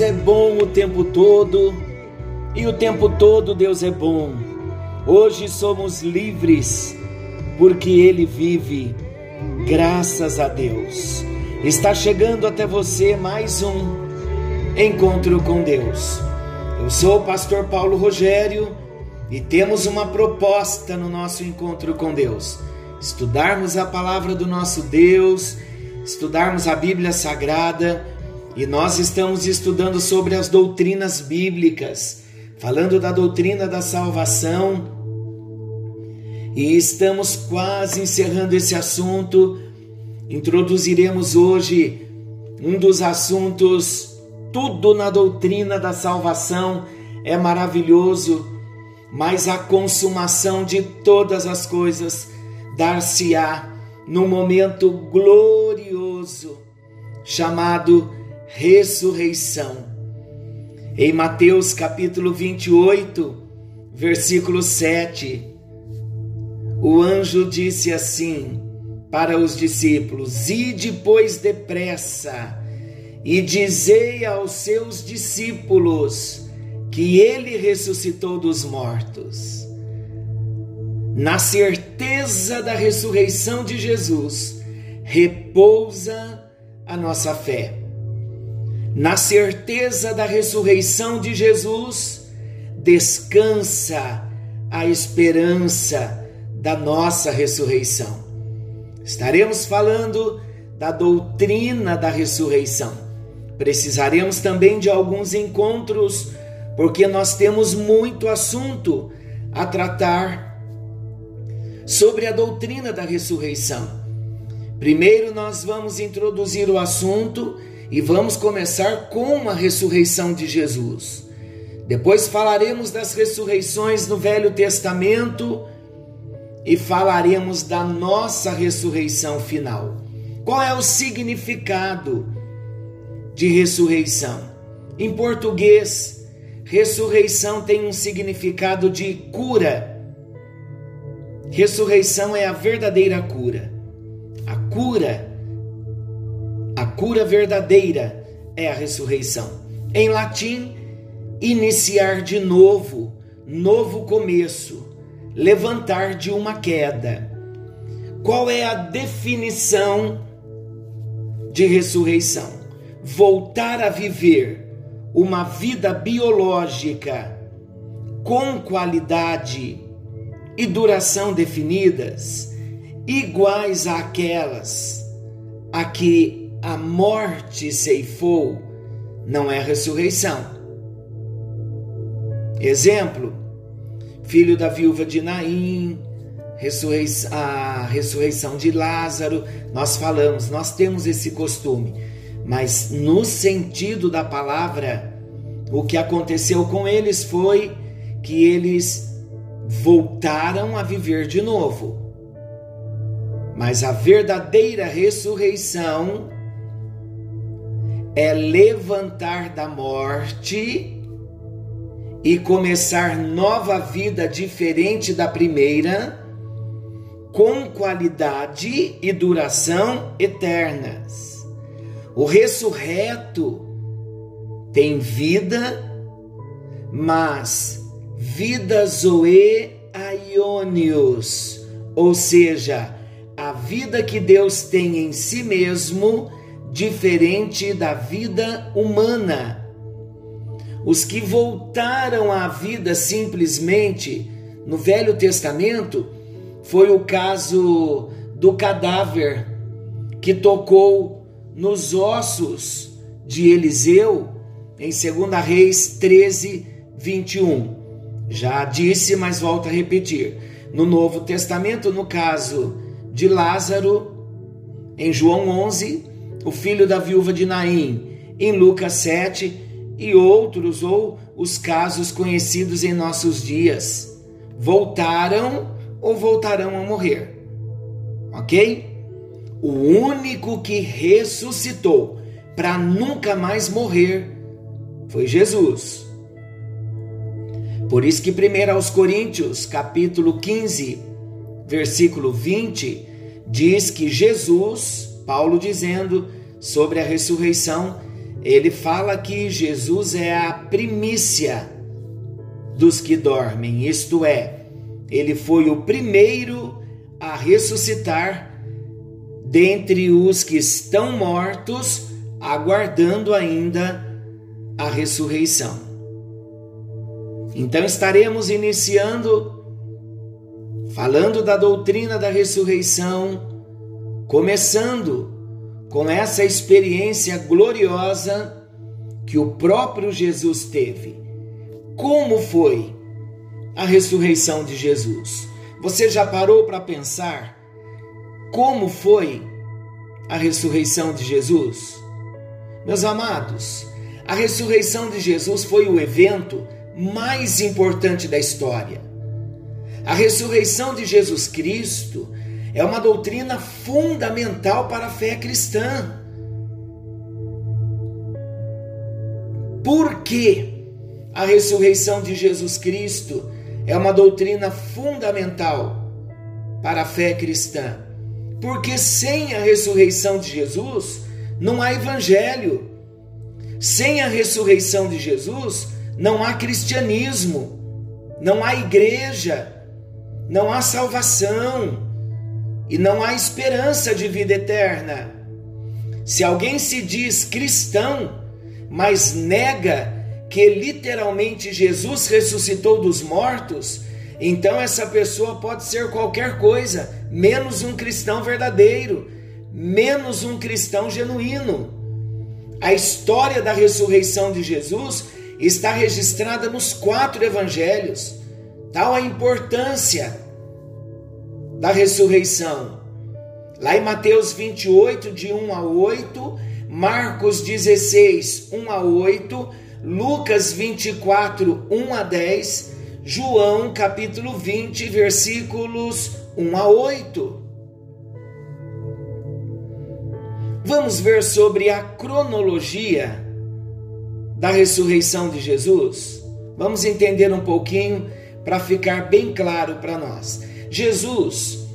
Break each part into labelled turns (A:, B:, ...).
A: É
B: bom o tempo todo e o tempo todo Deus é bom. Hoje somos livres porque Ele vive, graças a Deus. Está chegando até você mais um encontro com Deus. Eu sou o pastor Paulo Rogério e temos uma proposta no nosso encontro com Deus: estudarmos a palavra do nosso Deus, estudarmos a Bíblia Sagrada e nós estamos estudando sobre as doutrinas bíblicas, falando da doutrina da salvação. E estamos quase encerrando esse assunto. Introduziremos hoje um dos assuntos, tudo na doutrina da salvação é maravilhoso, mas a consumação de todas as coisas dar-se-á num momento glorioso chamado ressurreição. Em Mateus capítulo 28, versículo 7, o anjo disse assim para os discípulos: Ide, pois, depressa, e dizei aos seus discípulos que ele ressuscitou dos mortos. Na certeza da ressurreição de Jesus, repousa a nossa fé. Na certeza da ressurreição de Jesus, descansa a esperança da nossa ressurreição. Estaremos falando da doutrina da ressurreição. Precisaremos também de alguns encontros, porque nós temos muito assunto a tratar sobre a doutrina da ressurreição. Primeiro, nós vamos introduzir o assunto e vamos começar com a ressurreição de Jesus. Depois falaremos das ressurreições no Velho Testamento e falaremos da nossa ressurreição final. Qual é o significado de ressurreição? Em português, ressurreição tem um significado de cura. Ressurreição é a verdadeira cura. A cura, cura verdadeira é a ressurreição. Em latim, iniciar de novo, novo começo levantar de uma queda. Qual é a definição de ressurreição? Voltar a viver uma vida biológica com qualidade e duração definidas, iguais àquelas a que a morte ceifou, não é ressurreição. Exemplo: filho da viúva de Naim, a ressurreição de Lázaro, nós falamos, nós temos esse costume, mas no sentido da palavra, o que aconteceu com eles foi que eles voltaram a viver de novo. Mas a verdadeira ressurreição é levantar da morte e começar nova vida diferente da primeira, com qualidade e duração eternas. O ressurreto tem vida, mas vida zoe aionios, ou seja, a vida que Deus tem em si mesmo, diferente da vida humana. Os que voltaram à vida simplesmente no Velho Testamento foi o caso do cadáver que tocou nos ossos de Eliseu em 2 Reis 13, 21. Já disse, mas volto a repetir. No Novo Testamento, no caso de Lázaro, em João 11, o filho da viúva de Naim, em Lucas 7 e outros, ou os casos conhecidos em nossos dias voltaram ou voltarão a morrer. Ok? O único que ressuscitou para nunca mais morrer foi Jesus. Por isso que 1 aos Coríntios, capítulo 15, versículo 20, diz que Jesus, Paulo dizendo sobre a ressurreição, ele fala que Jesus é a primícia dos que dormem, isto é, ele foi o primeiro a ressuscitar dentre os que estão mortos, aguardando ainda a ressurreição. Então estaremos iniciando falando da doutrina da ressurreição, começando com essa experiência gloriosa que o próprio Jesus teve como foi a ressurreição de Jesus? Você já parou para pensar como foi a ressurreição de Jesus? Meus amados, a ressurreição de Jesus foi o evento mais importante da história. A ressurreição de Jesus Cristo é uma doutrina fundamental para a fé cristã. Por quê? A ressurreição de Jesus Cristo é uma doutrina fundamental para a fé cristã. Porque sem a ressurreição de Jesus, não há evangelho. Sem a ressurreição de Jesus, não há cristianismo, não há igreja, não há salvação e não há esperança de vida eterna. Se alguém se diz cristão, mas nega que literalmente Jesus ressuscitou dos mortos, então essa pessoa pode ser qualquer coisa, menos um cristão verdadeiro, menos um cristão genuíno. A história da ressurreição de Jesus está registrada nos quatro evangelhos. Tal a importância da ressurreição. Lá em Mateus 28, de 1 a 8, Marcos 16, 1 a 8, Lucas 24, 1 a 10, João capítulo 20, versículos 1 a 8. Vamos ver sobre a cronologia da ressurreição de Jesus? Vamos entender um pouquinho para ficar bem claro para nós. Jesus,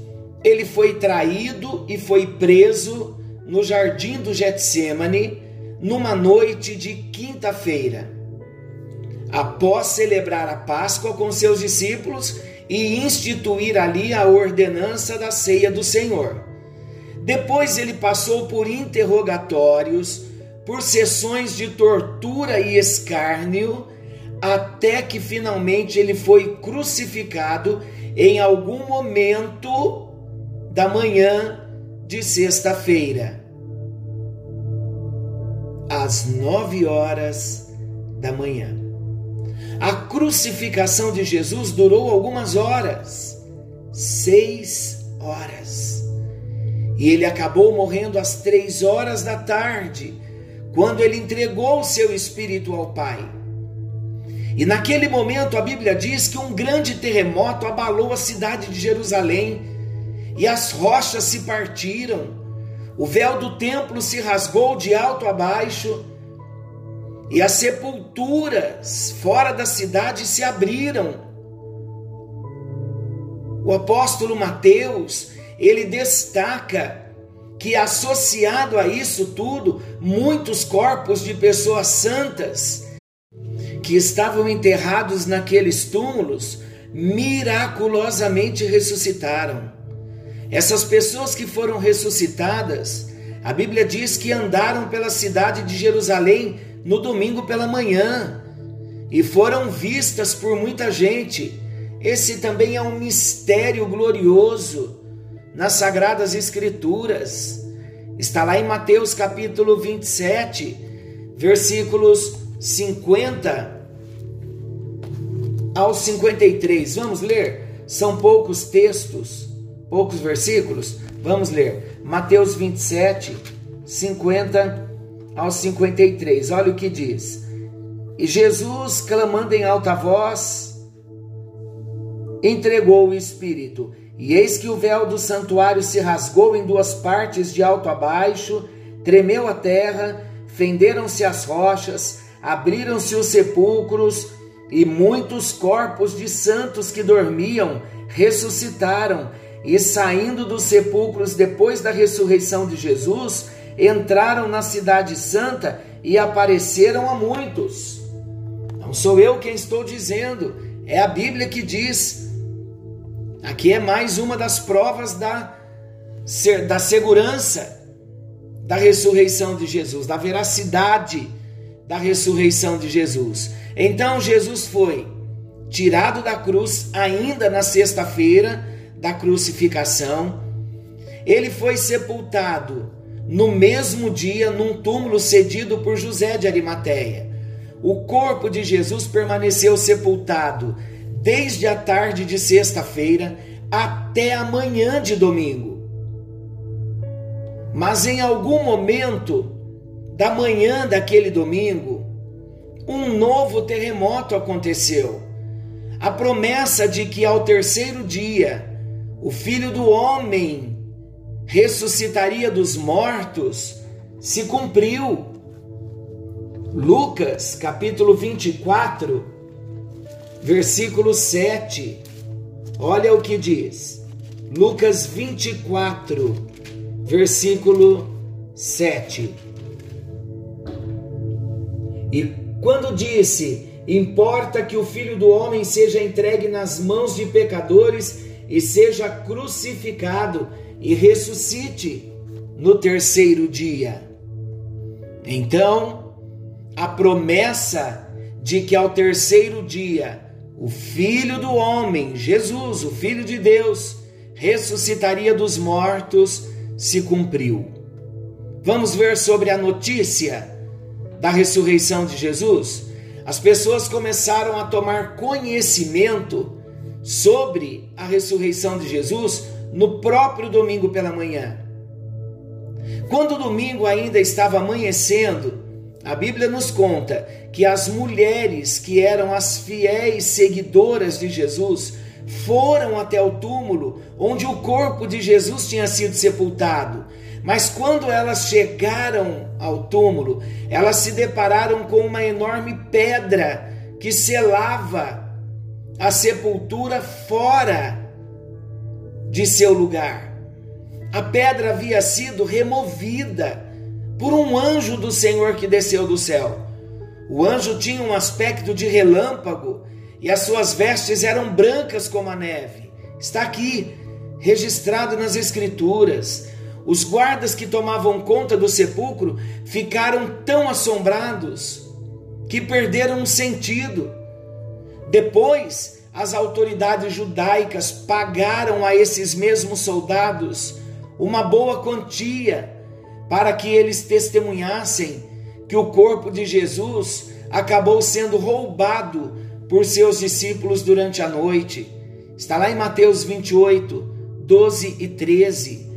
B: ele foi traído e foi preso no jardim do Getsemane numa noite de quinta-feira, após celebrar a Páscoa com seus discípulos e instituir ali a ordenança da ceia do Senhor. Depois ele passou por interrogatórios, por sessões de tortura e escárnio, até que finalmente ele foi crucificado em algum momento da manhã de sexta-feira às nove horas da manhã. A crucificação de Jesus durou algumas horas, seis horas. E ele acabou morrendo às três horas da tarde, quando ele entregou o seu espírito ao Pai. E naquele momento a Bíblia diz que um grande terremoto abalou a cidade de Jerusalém e as rochas se partiram o véu do templo se rasgou de alto a baixo, e as sepulturas fora da cidade se abriram. O apóstolo Mateus, ele destaca que associado a isso tudo, muitos corpos de pessoas santas que estavam enterrados naqueles túmulos miraculosamente ressuscitaram. Essas pessoas que foram ressuscitadas, a Bíblia diz que andaram pela cidade de Jerusalém no domingo pela manhã e foram vistas por muita gente. Esse também é um mistério glorioso nas Sagradas Escrituras. Está lá em Mateus capítulo 27, versículos 50 ao 53. Vamos ler? São poucos textos, poucos versículos. Vamos ler. Mateus 27, 50 ao 53. Olha o que diz. E Jesus, clamando em alta voz, entregou o Espírito. E eis que o véu do santuário se rasgou em duas partes, de alto a baixo, tremeu a terra, fenderam-se as rochas, abriram-se os sepulcros, e muitos corpos de santos que dormiam ressuscitaram, e saindo dos sepulcros depois da ressurreição de Jesus, entraram na Cidade Santa e apareceram a muitos. Não sou eu quem estou dizendo, é a Bíblia que diz. Aqui é mais uma das provas da, da segurança da ressurreição de Jesus, da veracidade da ressurreição de Jesus. Então Jesus foi tirado da cruz ainda na sexta-feira da crucificação. Ele foi sepultado no mesmo dia num túmulo cedido por José de Arimateia. O corpo de Jesus permaneceu sepultado desde a tarde de sexta-feira até a manhã de domingo. Mas em algum momento da manhã daquele domingo, um novo terremoto aconteceu. A promessa de que ao terceiro dia o filho do homem ressuscitaria dos mortos se cumpriu. Lucas, capítulo 24, versículo 7. Olha o que diz. Lucas 24, versículo 7. E quando disse: Importa que o filho do homem seja entregue nas mãos de pecadores e seja crucificado e ressuscite no terceiro dia. Então, a promessa de que ao terceiro dia o Filho do Homem, Jesus, o Filho de Deus, ressuscitaria dos mortos, se cumpriu. Vamos ver sobre a notícia da ressurreição de Jesus. As pessoas começaram a tomar conhecimento sobre a ressurreição de Jesus no próprio domingo pela manhã. Quando o domingo ainda estava amanhecendo, a Bíblia nos conta que as mulheres que eram as fiéis seguidoras de Jesus foram até o túmulo onde o corpo de Jesus tinha sido sepultado. Mas quando elas chegaram ao túmulo, elas se depararam com uma enorme pedra que selava a sepultura fora de seu lugar. A pedra havia sido removida por um anjo do Senhor que desceu do céu. O anjo tinha um aspecto de relâmpago e as suas vestes eram brancas como a neve. Está aqui, registrado nas Escrituras. Os guardas que tomavam conta do sepulcro ficaram tão assombrados que perderam o sentido. Depois, as autoridades judaicas pagaram a esses mesmos soldados uma boa quantia para que eles testemunhassem que o corpo de Jesus acabou sendo roubado por seus discípulos durante a noite. Está lá em Mateus 28, 12 e 13.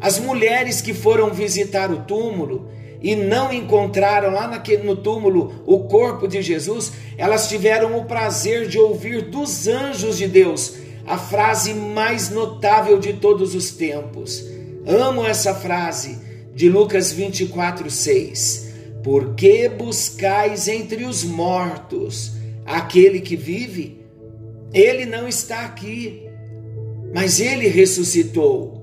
B: As mulheres que foram visitar o túmulo e não encontraram lá naquele, no túmulo o corpo de Jesus, elas tiveram o prazer de ouvir dos anjos de Deus a frase mais notável de todos os tempos. Amo essa frase de Lucas 24, 6. Por que buscais entre os mortos aquele que vive? Ele não está aqui. mas ele ressuscitou.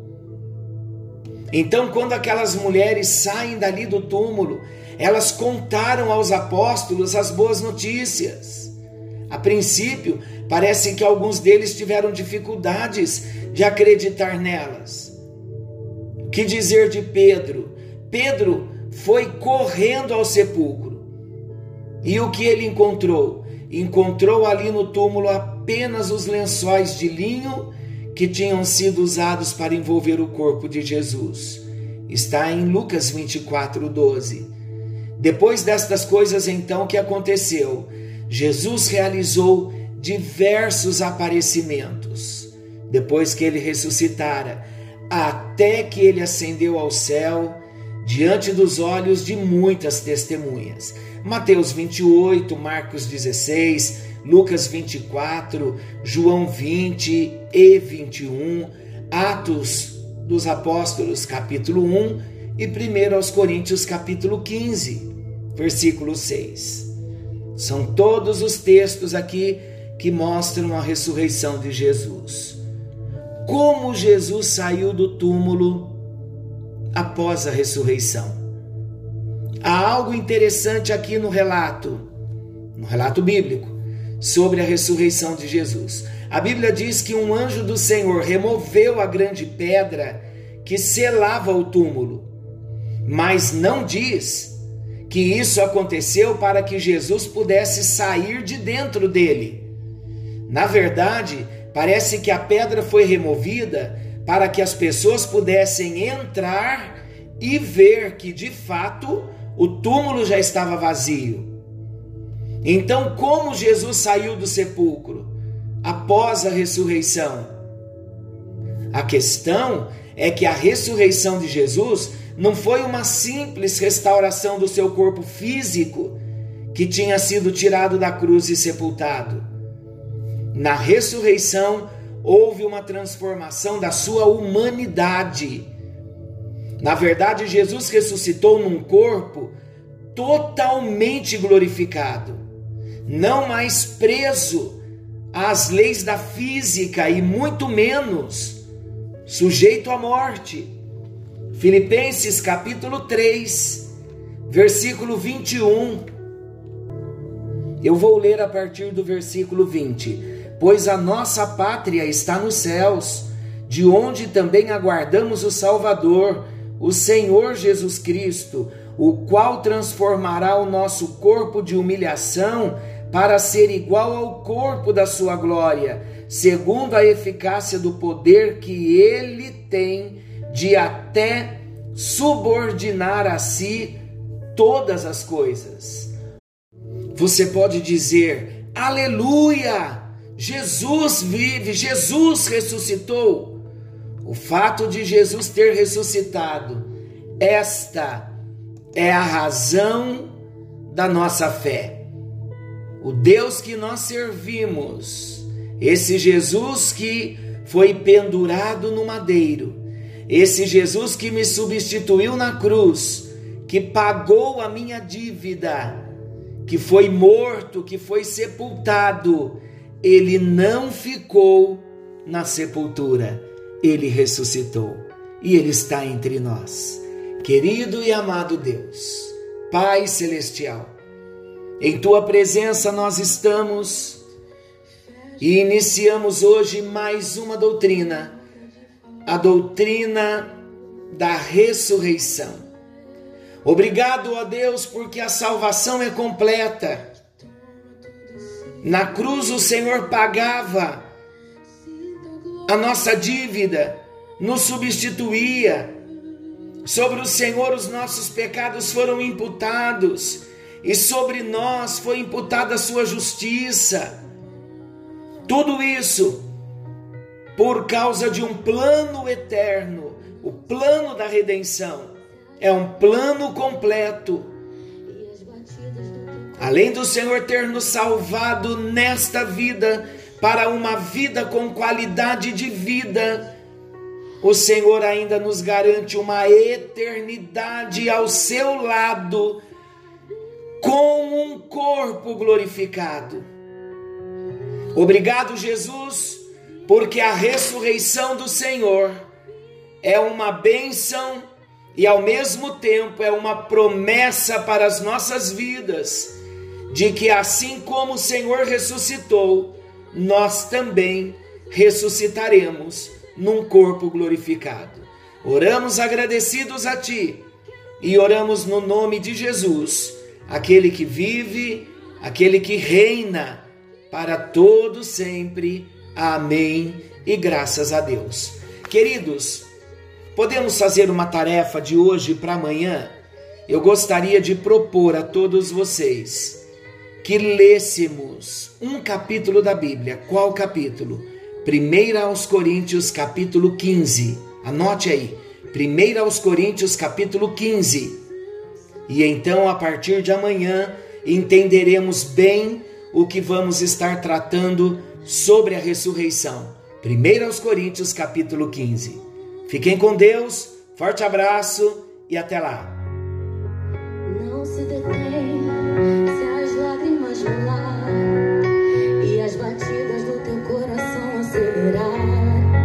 B: Então, quando aquelas mulheres saem dali do túmulo, elas contaram aos apóstolos as boas notícias. A princípio, parece que alguns deles tiveram dificuldades de acreditar nelas. Que dizer de Pedro? Pedro foi correndo ao sepulcro. E o que ele encontrou? Encontrou ali no túmulo apenas os lençóis de linho que tinham sido usados para envolver o corpo de Jesus. Está em Lucas 24, 12. Depois destas coisas, então, que aconteceu? Jesus realizou diversos aparecimentos. Depois que ele ressuscitara, até que ele ascendeu ao céu, diante dos olhos de muitas testemunhas. Mateus 28, Marcos 16, Lucas 24, João 20 e 21, Atos dos Apóstolos, capítulo 1 e 1 aos Coríntios, capítulo 15 versículo 6. São todos os textos aqui que mostram a ressurreição de Jesus. Como Jesus saiu do túmulo após a ressurreição. Há algo interessante aqui no relato, no relato bíblico, sobre a ressurreição de Jesus. A Bíblia diz que um anjo do Senhor removeu a grande pedra que selava o túmulo, mas não diz que isso aconteceu para que Jesus pudesse sair de dentro dele. Na verdade, parece que a pedra foi removida para que as pessoas pudessem entrar e ver que de fato o túmulo já estava vazio. Então, como Jesus saiu do sepulcro após a ressurreição? A questão é que a ressurreição de Jesus não foi uma simples restauração do seu corpo físico que tinha sido tirado da cruz e sepultado. Na ressurreição, houve uma transformação da sua humanidade. Na verdade, Jesus ressuscitou num corpo totalmente glorificado, não mais preso às leis da física e muito menos sujeito à morte. Filipenses capítulo 3, versículo 21. Eu vou ler a partir do versículo 20. Pois a nossa pátria está nos céus, de onde também aguardamos o Salvador, o Senhor Jesus Cristo, o qual transformará o nosso corpo de humilhação para ser igual ao corpo da sua glória, segundo a eficácia do poder que ele tem de até subordinar a si todas as coisas. Você pode dizer: Aleluia! Jesus vive, Jesus ressuscitou. O fato de Jesus ter ressuscitado, esta é a razão da nossa fé. O Deus que nós servimos, esse Jesus que foi pendurado no madeiro, esse Jesus que me substituiu na cruz, que pagou a minha dívida, que foi morto, que foi sepultado, ele não ficou na sepultura, ele ressuscitou e ele está entre nós. Querido e amado Deus, Pai celestial, em tua presença nós estamos e iniciamos hoje mais uma doutrina a doutrina da ressurreição. Obrigado a Deus porque a salvação é completa. Na cruz o Senhor pagava a nossa dívida, nos substituía. Sobre o Senhor os nossos pecados foram imputados e sobre nós foi imputada a sua justiça. Tudo isso por causa de um plano eterno. O plano da redenção é um plano completo. Além do Senhor ter nos salvado nesta vida para uma vida com qualidade de vida, o Senhor ainda nos garante uma eternidade ao seu lado com um corpo glorificado. Obrigado, Jesus porque a ressurreição do Senhor é uma bênção e ao mesmo tempo é uma promessa para as nossas vidas, de que assim como o Senhor ressuscitou, nós também ressuscitaremos num corpo glorificado. Oramos agradecidos a Ti e oramos no nome de Jesus, aquele que vive, aquele que reina para todo sempre. Amém. E graças a Deus. Queridos, podemos fazer uma tarefa de hoje para amanhã? Eu gostaria de propor a todos vocês que lêssemos um capítulo da Bíblia. Qual capítulo? 1 aos Coríntios, capítulo 15. Anote aí. 1 aos Coríntios, capítulo 15. E então, a partir de amanhã, entenderemos bem o que vamos estar tratando sobre a ressurreição. 1 aos Coríntios, capítulo 15. Fiquem com Deus, forte abraço e até lá.
C: Não se.